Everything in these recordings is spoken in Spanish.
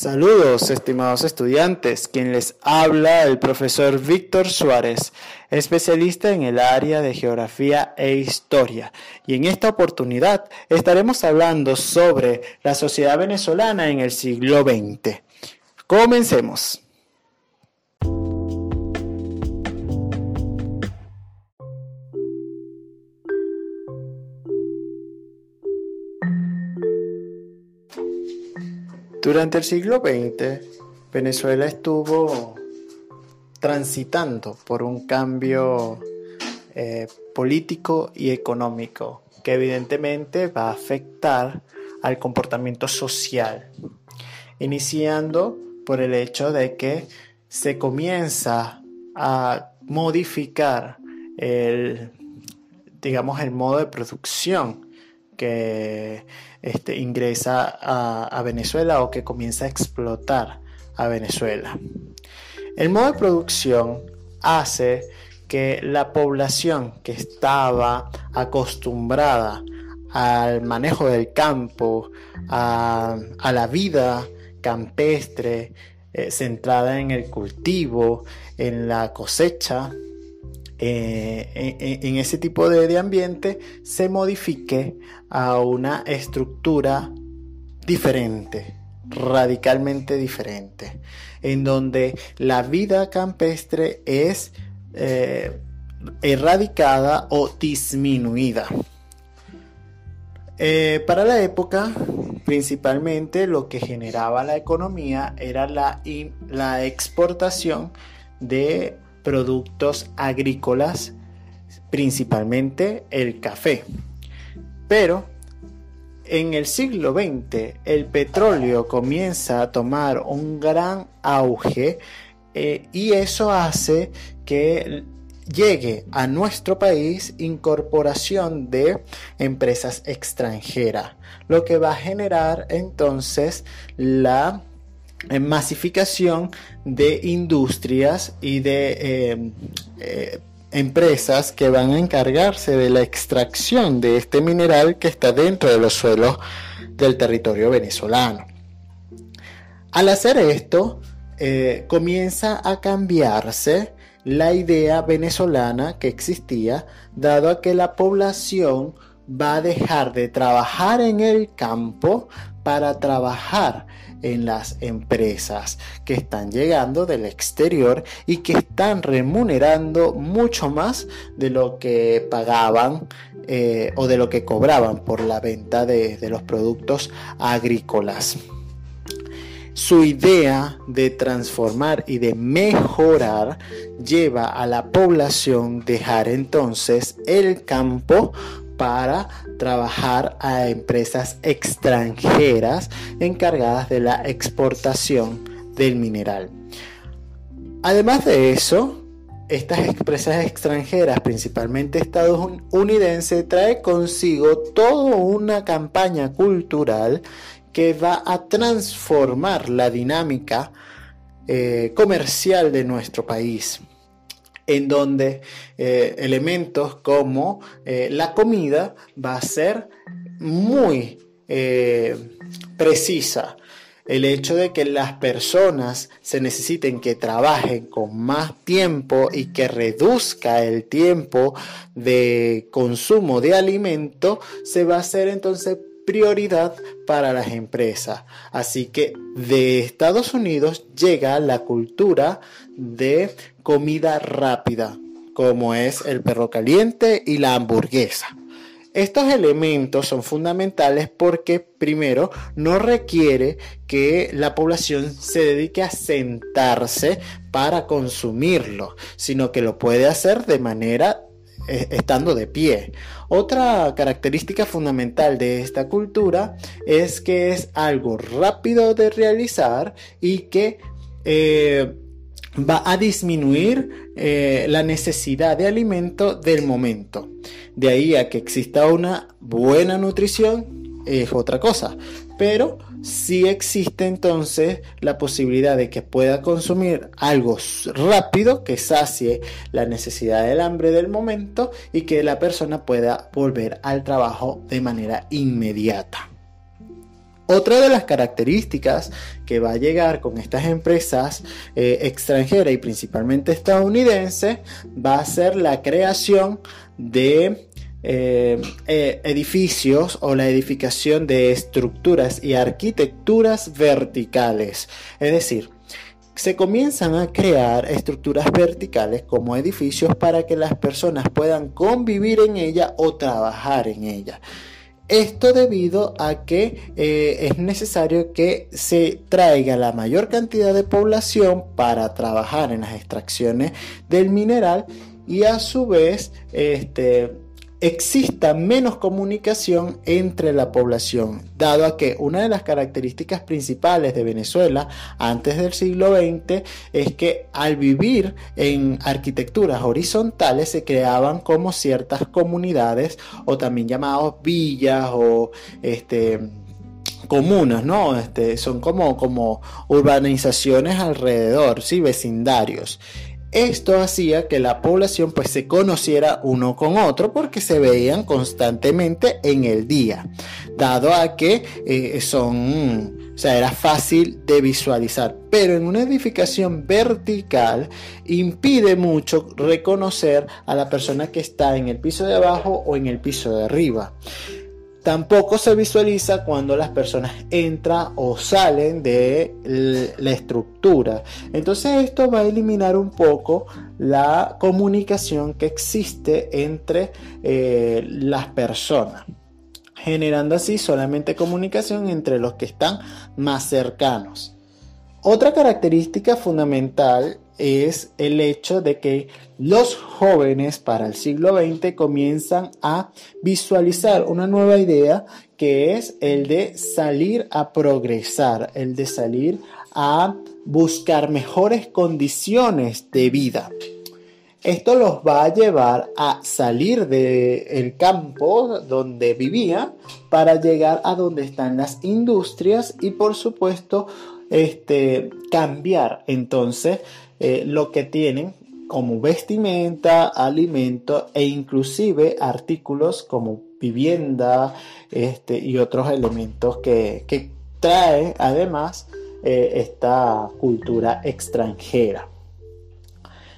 Saludos, estimados estudiantes. Quien les habla el profesor Víctor Suárez, especialista en el área de geografía e historia. Y en esta oportunidad estaremos hablando sobre la sociedad venezolana en el siglo XX. Comencemos. Durante el siglo XX, Venezuela estuvo transitando por un cambio eh, político y económico que evidentemente va a afectar al comportamiento social, iniciando por el hecho de que se comienza a modificar el, digamos, el modo de producción que este, ingresa a, Venezuela o que comienza a explotar a Venezuela. El modo de producción hace que la población que estaba acostumbrada al manejo del campo, a, la vida campestre, eh, centrada en el cultivo, en la cosecha, eh, en, ese tipo de, ambiente se modifique a una estructura diferente, radicalmente diferente, en donde la vida campestre es eh, erradicada o disminuida. Eh, para la época, principalmente lo que generaba la economía era la, la exportación de productos agrícolas, principalmente el café. Pero en el siglo XX el petróleo comienza a tomar un gran auge eh, y eso hace que llegue a nuestro país incorporación de empresas extranjeras, lo que va a generar entonces la masificación de industrias y de eh, eh, empresas que van a encargarse de la extracción de este mineral que está dentro de los suelos del territorio venezolano. Al hacer esto, eh, comienza a cambiarse la idea venezolana que existía, dado a que la población va a dejar de trabajar en el campo para trabajar en las empresas que están llegando del exterior y que están remunerando mucho más de lo que pagaban eh, o de lo que cobraban por la venta de, de los productos agrícolas. Su idea de transformar y de mejorar lleva a la población dejar entonces el campo para trabajar a empresas extranjeras encargadas de la exportación del mineral. Además de eso, estas empresas extranjeras, principalmente estadounidenses, trae consigo toda una campaña cultural que va a transformar la dinámica eh, comercial de nuestro país en donde eh, elementos como eh, la comida va a ser muy eh, precisa. El hecho de que las personas se necesiten que trabajen con más tiempo y que reduzca el tiempo de consumo de alimento se va a hacer entonces prioridad para las empresas. Así que de Estados Unidos llega la cultura de comida rápida, como es el perro caliente y la hamburguesa. Estos elementos son fundamentales porque, primero, no requiere que la población se dedique a sentarse para consumirlo, sino que lo puede hacer de manera eh, estando de pie. Otra característica fundamental de esta cultura es que es algo rápido de realizar y que eh, va a disminuir eh, la necesidad de alimento del momento. De ahí a que exista una buena nutrición es otra cosa, pero si existe entonces la posibilidad de que pueda consumir algo rápido que sacie la necesidad del hambre del momento y que la persona pueda volver al trabajo de manera inmediata. Otra de las características que va a llegar con estas empresas eh, extranjeras y principalmente estadounidenses va a ser la creación de eh, eh, edificios o la edificación de estructuras y arquitecturas verticales. Es decir, se comienzan a crear estructuras verticales como edificios para que las personas puedan convivir en ella o trabajar en ella. Esto debido a que eh, es necesario que se traiga la mayor cantidad de población para trabajar en las extracciones del mineral y a su vez este, exista menos comunicación entre la población, dado a que una de las características principales de Venezuela antes del siglo XX es que al vivir en arquitecturas horizontales se creaban como ciertas comunidades o también llamados villas o este comunas, ¿no? Este, son como, como urbanizaciones alrededor, ¿sí? vecindarios. Esto hacía que la población pues se conociera uno con otro porque se veían constantemente en el día, dado a que eh, son, o sea, era fácil de visualizar, pero en una edificación vertical impide mucho reconocer a la persona que está en el piso de abajo o en el piso de arriba. Tampoco se visualiza cuando las personas entran o salen de la estructura. Entonces esto va a eliminar un poco la comunicación que existe entre eh, las personas generando así solamente comunicación entre los que están más cercanos. Otra característica fundamental es el hecho de que los jóvenes para el siglo XX comienzan a visualizar una nueva idea que es el de salir a progresar, el de salir a buscar mejores condiciones de vida. Esto los va a llevar a salir del campo donde vivía para llegar a donde están las industrias y por supuesto este, cambiar entonces eh, lo que tienen como vestimenta, alimento e inclusive artículos como vivienda este, y otros elementos que, que trae además eh, esta cultura extranjera.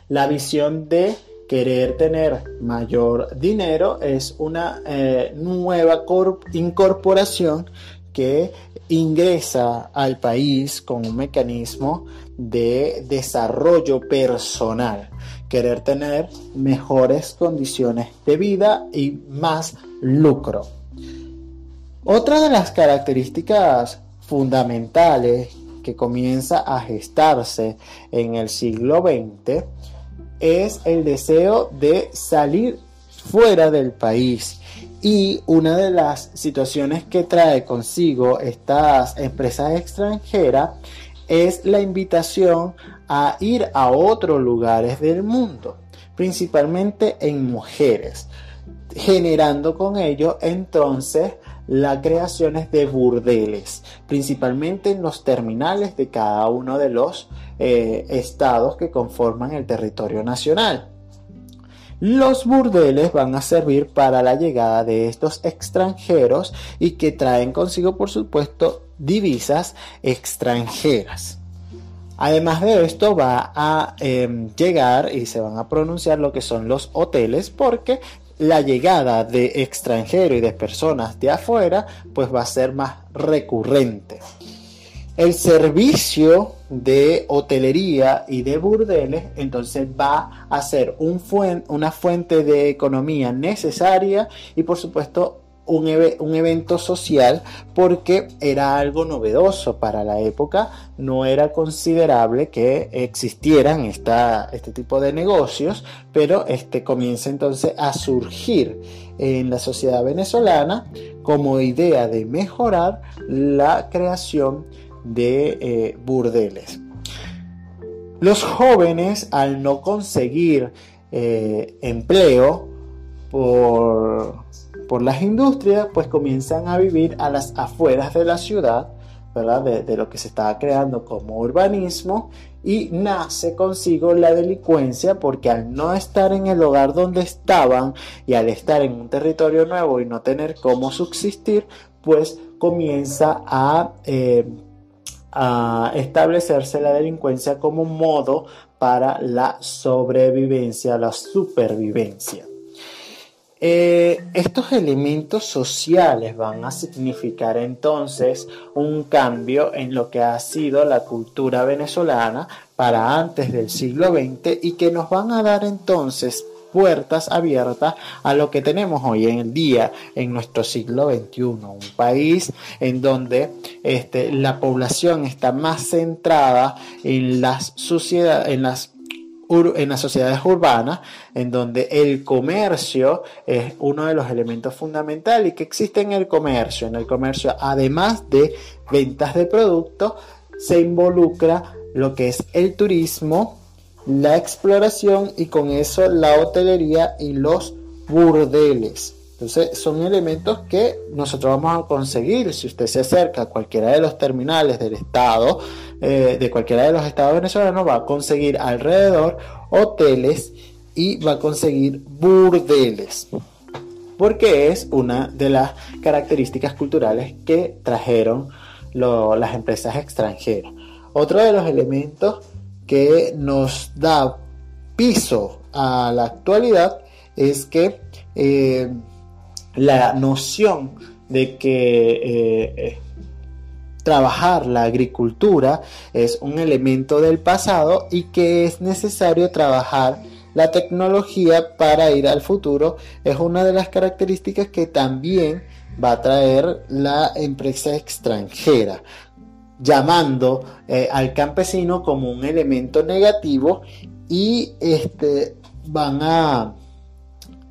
La visión de querer tener mayor dinero es una eh, nueva incorporación que ingresa al país con un mecanismo de desarrollo personal, querer tener mejores condiciones de vida y más lucro. Otra de las características fundamentales que comienza a gestarse en el siglo XX es el deseo de salir fuera del país y una de las situaciones que trae consigo estas empresas extranjeras es la invitación a ir a otros lugares del mundo, principalmente en mujeres, generando con ello entonces las creaciones de burdeles, principalmente en los terminales de cada uno de los eh, estados que conforman el territorio nacional. Los burdeles van a servir para la llegada de estos extranjeros y que traen consigo, por supuesto, divisas extranjeras. Además de esto va a em, llegar y se van a pronunciar lo que son los hoteles porque la llegada de extranjeros y de personas de afuera pues va a ser más recurrente. El servicio de hotelería y de burdeles entonces va a ser un una fuente de economía necesaria y por supuesto un, evento social porque era algo novedoso para la época, no era considerable que existieran esta, este tipo de negocios, pero este comienza entonces a surgir en la sociedad venezolana como idea de mejorar la creación de eh, burdeles. Los jóvenes, al no conseguir eh, empleo por, por, las industrias, pues comienzan a vivir a las afueras de la ciudad, ¿verdad? De, lo que se estaba creando como urbanismo y nace consigo la delincuencia porque al no estar en el hogar donde estaban y al estar en un territorio nuevo y no tener cómo subsistir, pues comienza a, eh, a establecerse la delincuencia como modo para la sobrevivencia, la supervivencia. Eh, estos elementos sociales van a significar entonces un cambio en lo que ha sido la cultura venezolana para antes del siglo XX y que nos van a dar entonces puertas abiertas a lo que tenemos hoy en día en nuestro siglo XXI, un país en donde este, la población está más centrada en las en las sociedades urbanas, en donde el comercio es uno de los elementos fundamentales y que existe en el comercio. En el comercio, además de ventas de productos, se involucra lo que es el turismo, la exploración y con eso la hotelería y los burdeles. Entonces son elementos que nosotros vamos a conseguir si usted se acerca a cualquiera de los terminales del estado, eh, de cualquiera de los estados venezolanos, va a conseguir alrededor hoteles y va a conseguir burdeles. Porque es una de las características culturales que trajeron las empresas extranjeras. Otro de los elementos que nos da piso a la actualidad es que eh, la noción de que eh, eh, trabajar la agricultura es un elemento del pasado y que es necesario trabajar la tecnología para ir al futuro es una de las características que también va a traer la empresa extranjera llamando eh, al campesino como un elemento negativo y este van a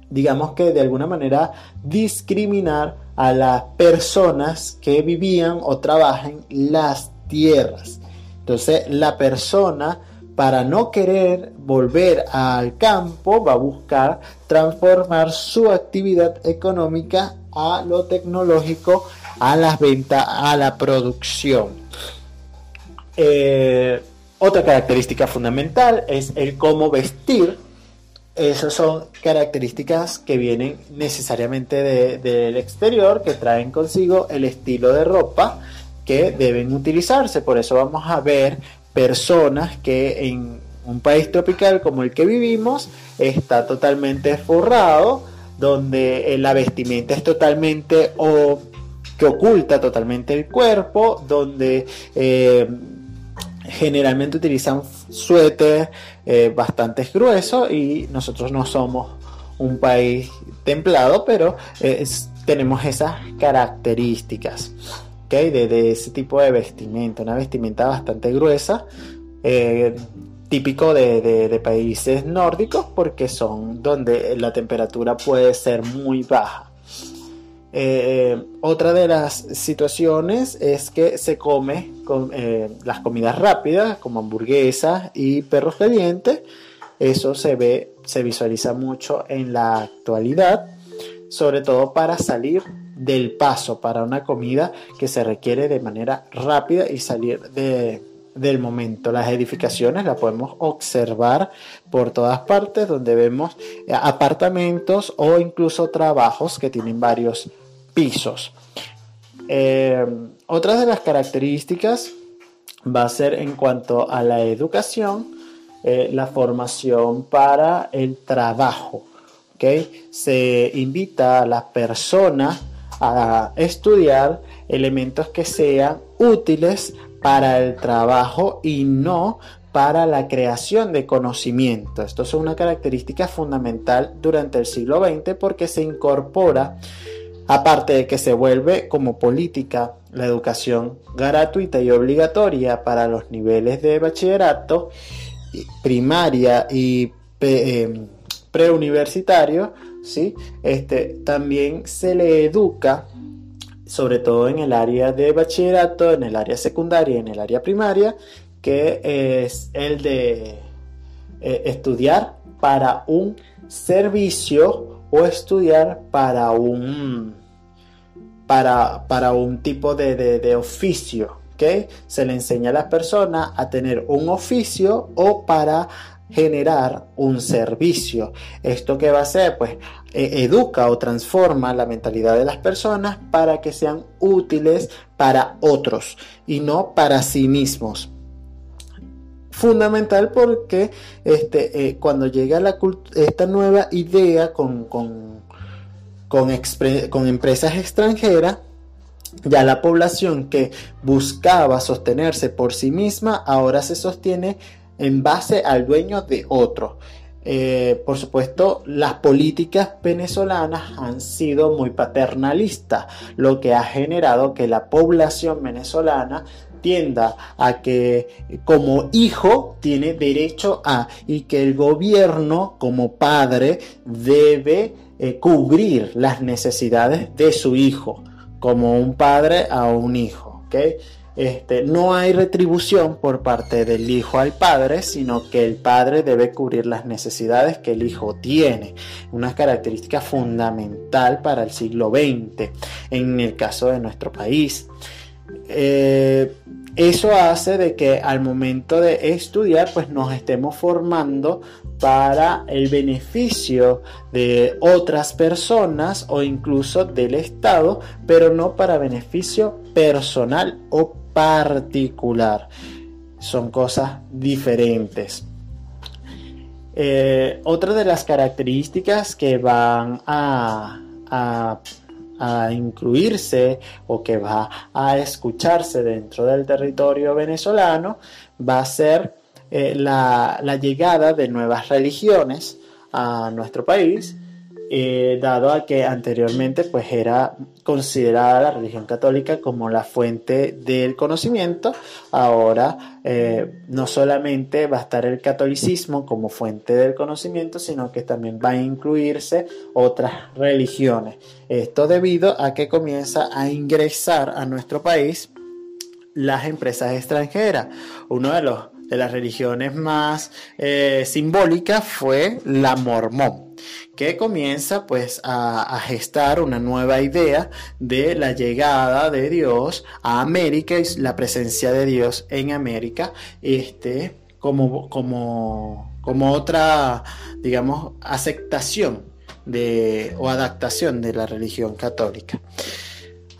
digamos que de alguna manera discriminar a las personas que vivían o trabajan las tierras. Entonces la persona para no querer volver al campo va a buscar transformar su actividad económica a lo tecnológico, a las ventas, a la producción. Eh, otra característica fundamental es el cómo vestir esas son características que vienen necesariamente del exterior, que traen consigo el estilo de ropa que deben utilizarse. Por eso vamos a ver personas que en un país tropical como el que vivimos está totalmente forrado, donde la vestimenta es totalmente o que oculta totalmente el cuerpo, donde eh, generalmente utilizan suéter eh, bastante gruesos y nosotros no somos un país templado, pero eh, tenemos esas características de, ese tipo de vestimenta, una vestimenta bastante gruesa, eh, típico de, países nórdicos porque son donde la temperatura puede ser muy baja. Eh, otra de las situaciones es que se come eh, las comidas rápidas como hamburguesas y perros calientes. Eso se ve, se visualiza mucho en la actualidad, sobre todo para salir del paso, para una comida que se requiere de manera rápida y salir de, del momento. Las edificaciones las podemos observar por todas partes donde vemos apartamentos o incluso trabajos que tienen varios pisos. Eh, otra de las características va a ser en cuanto a la educación, eh, la formación para el trabajo. Se invita a las personas a estudiar elementos que sean útiles para el trabajo y no para la creación de conocimiento. Esto es una característica fundamental durante el siglo XX porque se incorpora Aparte de que se vuelve como política la educación gratuita y obligatoria para los niveles de bachillerato, primaria y em, preuniversitario, ¿sí? este, también se le educa, sobre todo en el área de bachillerato, en el área secundaria en el área primaria, que es el de eh, estudiar para un servicio o estudiar para un para, un tipo de, oficio. ¿okay? Se le enseña a las personas a tener un oficio o para generar un servicio. ¿Esto qué va a hacer? Pues e, educa o transforma la mentalidad de las personas para que sean útiles para otros y no para sí mismos fundamental porque este, eh, cuando llega la esta nueva idea con, con, con, empresas extranjeras, ya la población que buscaba sostenerse por sí misma ahora se sostiene en base al dueño de otro. Eh, por supuesto, las políticas venezolanas han sido muy paternalistas, lo que ha generado que la población venezolana tienda a que como hijo tiene derecho a y que el gobierno como padre debe eh, cubrir las necesidades de su hijo como un padre a un hijo. Este, no hay retribución por parte del hijo al padre, sino que el padre debe cubrir las necesidades que el hijo tiene. Una característica fundamental para el siglo XX en el caso de nuestro país. Eh, eso hace de que al momento de estudiar pues nos estemos formando para el beneficio de otras personas o incluso del Estado, pero no para beneficio personal o particular. Son cosas diferentes. Eh, otra de las características que van a a incluirse o que va a escucharse dentro del territorio venezolano va a ser eh, la llegada de nuevas religiones a nuestro país eh, dado a que anteriormente pues era considerada la religión católica como la fuente del conocimiento, ahora eh, no solamente va a estar el catolicismo como fuente del conocimiento, sino que también va a incluirse otras religiones. Esto debido a que comienza a ingresar a nuestro país las empresas extranjeras. Uno de los de las religiones más eh, simbólicas fue la mormón que comienza pues a, gestar una nueva idea de la llegada de Dios a América y la presencia de Dios en América este, como, como, como otra, digamos, aceptación de, o adaptación de la religión católica.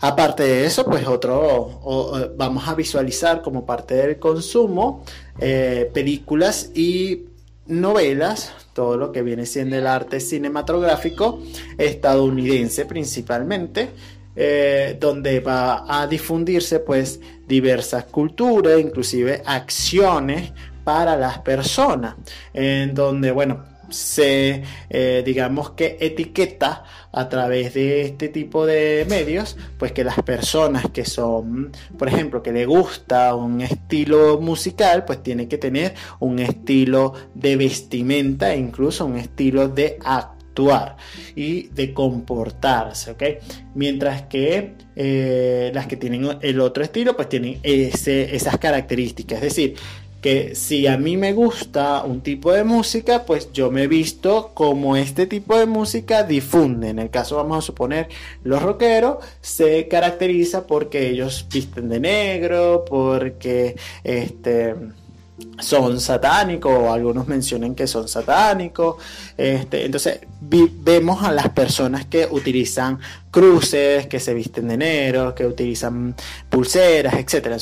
Aparte de eso, pues otro, vamos a visualizar como parte del consumo eh, películas y novelas, todo lo que viene siendo el arte cinematográfico estadounidense principalmente, eh, donde va a difundirse pues diversas culturas, inclusive acciones para las personas, en donde bueno, se, eh, digamos que etiqueta a través de este tipo de medios, pues que las personas que son, por ejemplo, que le gusta un estilo musical, pues tiene que tener un estilo de vestimenta e incluso un estilo de actuar y de comportarse, ¿ok? Mientras que eh, las que tienen el otro estilo, pues tienen esas características, es decir, que si a mí me gusta un tipo de música, pues yo me he visto como este tipo de música difunde. En el caso, vamos a suponer, los rockeros se caracteriza porque ellos visten de negro, porque este son satánicos algunos mencionan que son satánicos. Este, entonces vemos a las personas que utilizan cruces, que se visten de negro, que utilizan pulseras, etc.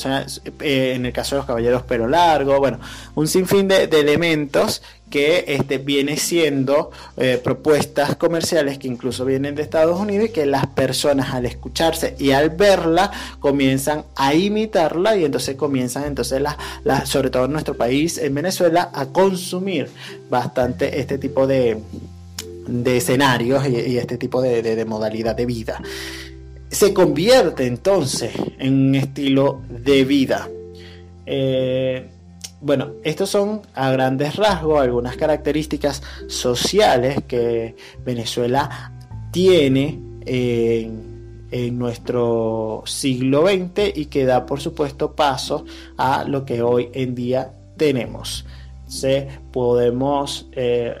Eh, en el caso de los caballeros pelo largo, bueno, un sinfín de elementos que este, viene siendo eh, propuestas comerciales que incluso vienen de Estados Unidos y que las personas al escucharse y al verla comienzan a imitarla y entonces comienzan entonces la, sobre todo en nuestro país, en Venezuela, a consumir bastante este tipo de, de escenarios y, este tipo de, de modalidad de vida. Se convierte entonces en un estilo de vida. Eh, bueno, estos son a grandes rasgos algunas características sociales que Venezuela tiene en, nuestro siglo XX y que da por supuesto paso a lo que hoy en día tenemos. Se podemos eh,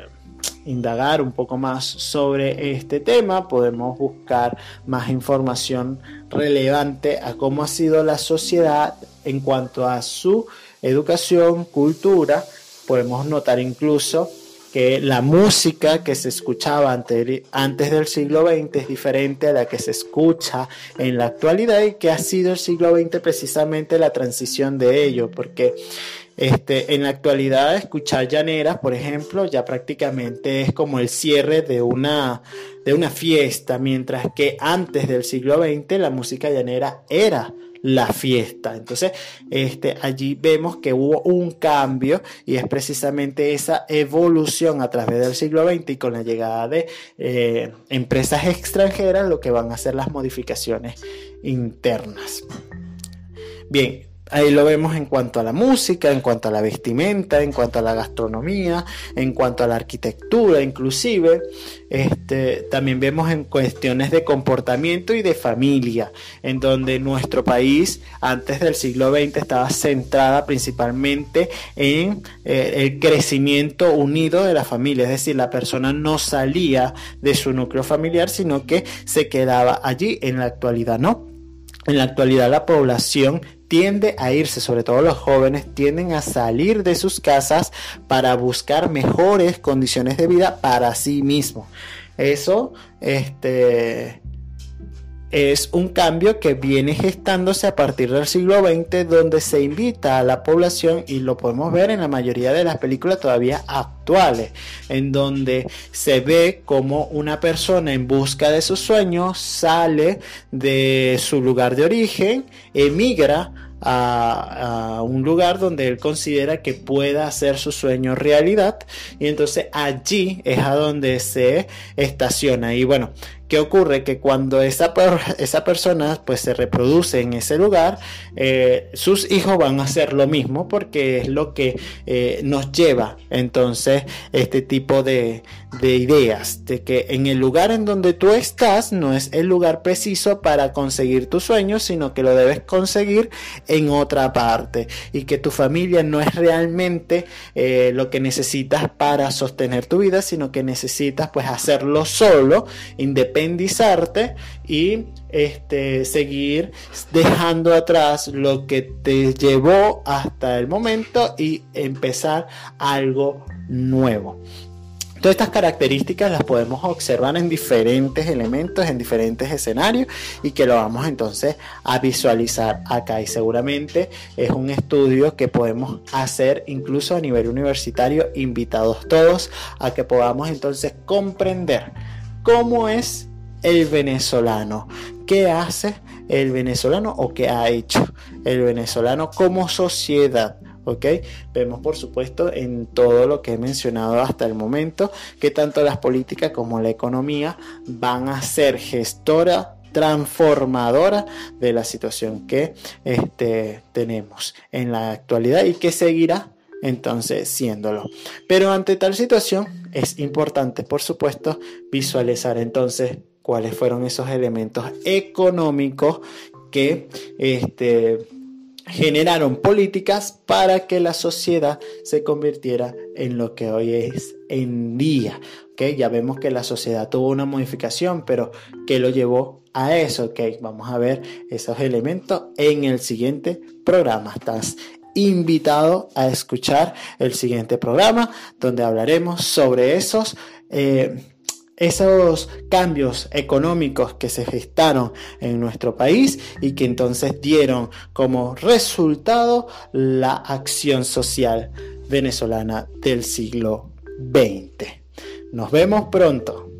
indagar un poco más sobre este tema, podemos buscar más información relevante a cómo ha sido la sociedad en cuanto a su educación, cultura podemos notar incluso que la música que se escuchaba antes, del siglo XX es diferente a la que se escucha en la actualidad y que ha sido el siglo XX precisamente la transición de ello, porque este, en la actualidad escuchar llaneras, por ejemplo, ya prácticamente es como el cierre de una, de una fiesta, mientras que antes del siglo XX la música llanera era la fiesta. Entonces, este, allí vemos que hubo un cambio y es precisamente esa evolución a través del siglo XX y con la llegada de eh, empresas extranjeras lo que van a hacer las modificaciones internas. Bien, Ahí lo vemos en cuanto a la música, en cuanto a la vestimenta, en cuanto a la gastronomía, en cuanto a la arquitectura, inclusive. Este, también vemos en cuestiones de comportamiento y de familia, en donde nuestro país antes del siglo XX estaba centrada principalmente en eh, el crecimiento unido de la familia, es decir, la persona no salía de su núcleo familiar, sino que se quedaba allí. En la actualidad no. En la actualidad la población tiende a irse, sobre todo los jóvenes, tienden a salir de sus casas para buscar mejores condiciones de vida para sí mismos. Eso, este, es un cambio que viene gestándose a partir del siglo XX donde se invita a la población y lo podemos ver en la mayoría de las películas todavía actuales en donde se ve como una persona en busca de sus sueños sale de su lugar de origen, emigra a, a, un lugar donde él considera que pueda hacer su sueño realidad y entonces allí es a donde se estaciona. Y bueno ¿Qué ocurre? Que cuando esa, esa persona pues se reproduce en ese lugar, eh, sus hijos van a hacer lo mismo porque es lo que eh, nos lleva entonces este tipo de, de ideas, de que en el lugar en donde tú estás no es el lugar preciso para conseguir tus sueños, sino que lo debes conseguir en otra parte y que tu familia no es realmente eh, lo que necesitas para sostener tu vida, sino que necesitas pues hacerlo solo, independientemente independizarte y este, seguir dejando atrás lo que te llevó hasta el momento y empezar algo nuevo. Todas estas características las podemos observar en diferentes elementos, en diferentes escenarios y que lo vamos entonces a visualizar acá y seguramente es un estudio que podemos hacer incluso a nivel universitario, invitados todos a que podamos entonces comprender cómo es el venezolano. ¿Qué hace el venezolano o qué ha hecho el venezolano como sociedad? ¿ok? Vemos por supuesto en todo lo que he mencionado hasta el momento que tanto las políticas como la economía van a ser gestora transformadora de la situación que este, tenemos en la actualidad y que seguirá entonces siéndolo. Pero ante tal situación es importante, por supuesto, visualizar entonces cuáles fueron esos elementos económicos que este, generaron políticas para que la sociedad se convirtiera en lo que hoy es en día. ¿okay? Ya vemos que la sociedad tuvo una modificación, pero ¿qué lo llevó a eso? ¿okay? Vamos a ver esos elementos en el siguiente programa. Estás invitado a escuchar el siguiente programa donde hablaremos sobre esos... Eh, esos cambios económicos que se gestaron en nuestro país y que entonces dieron como resultado la acción social venezolana del siglo XX. Nos vemos pronto.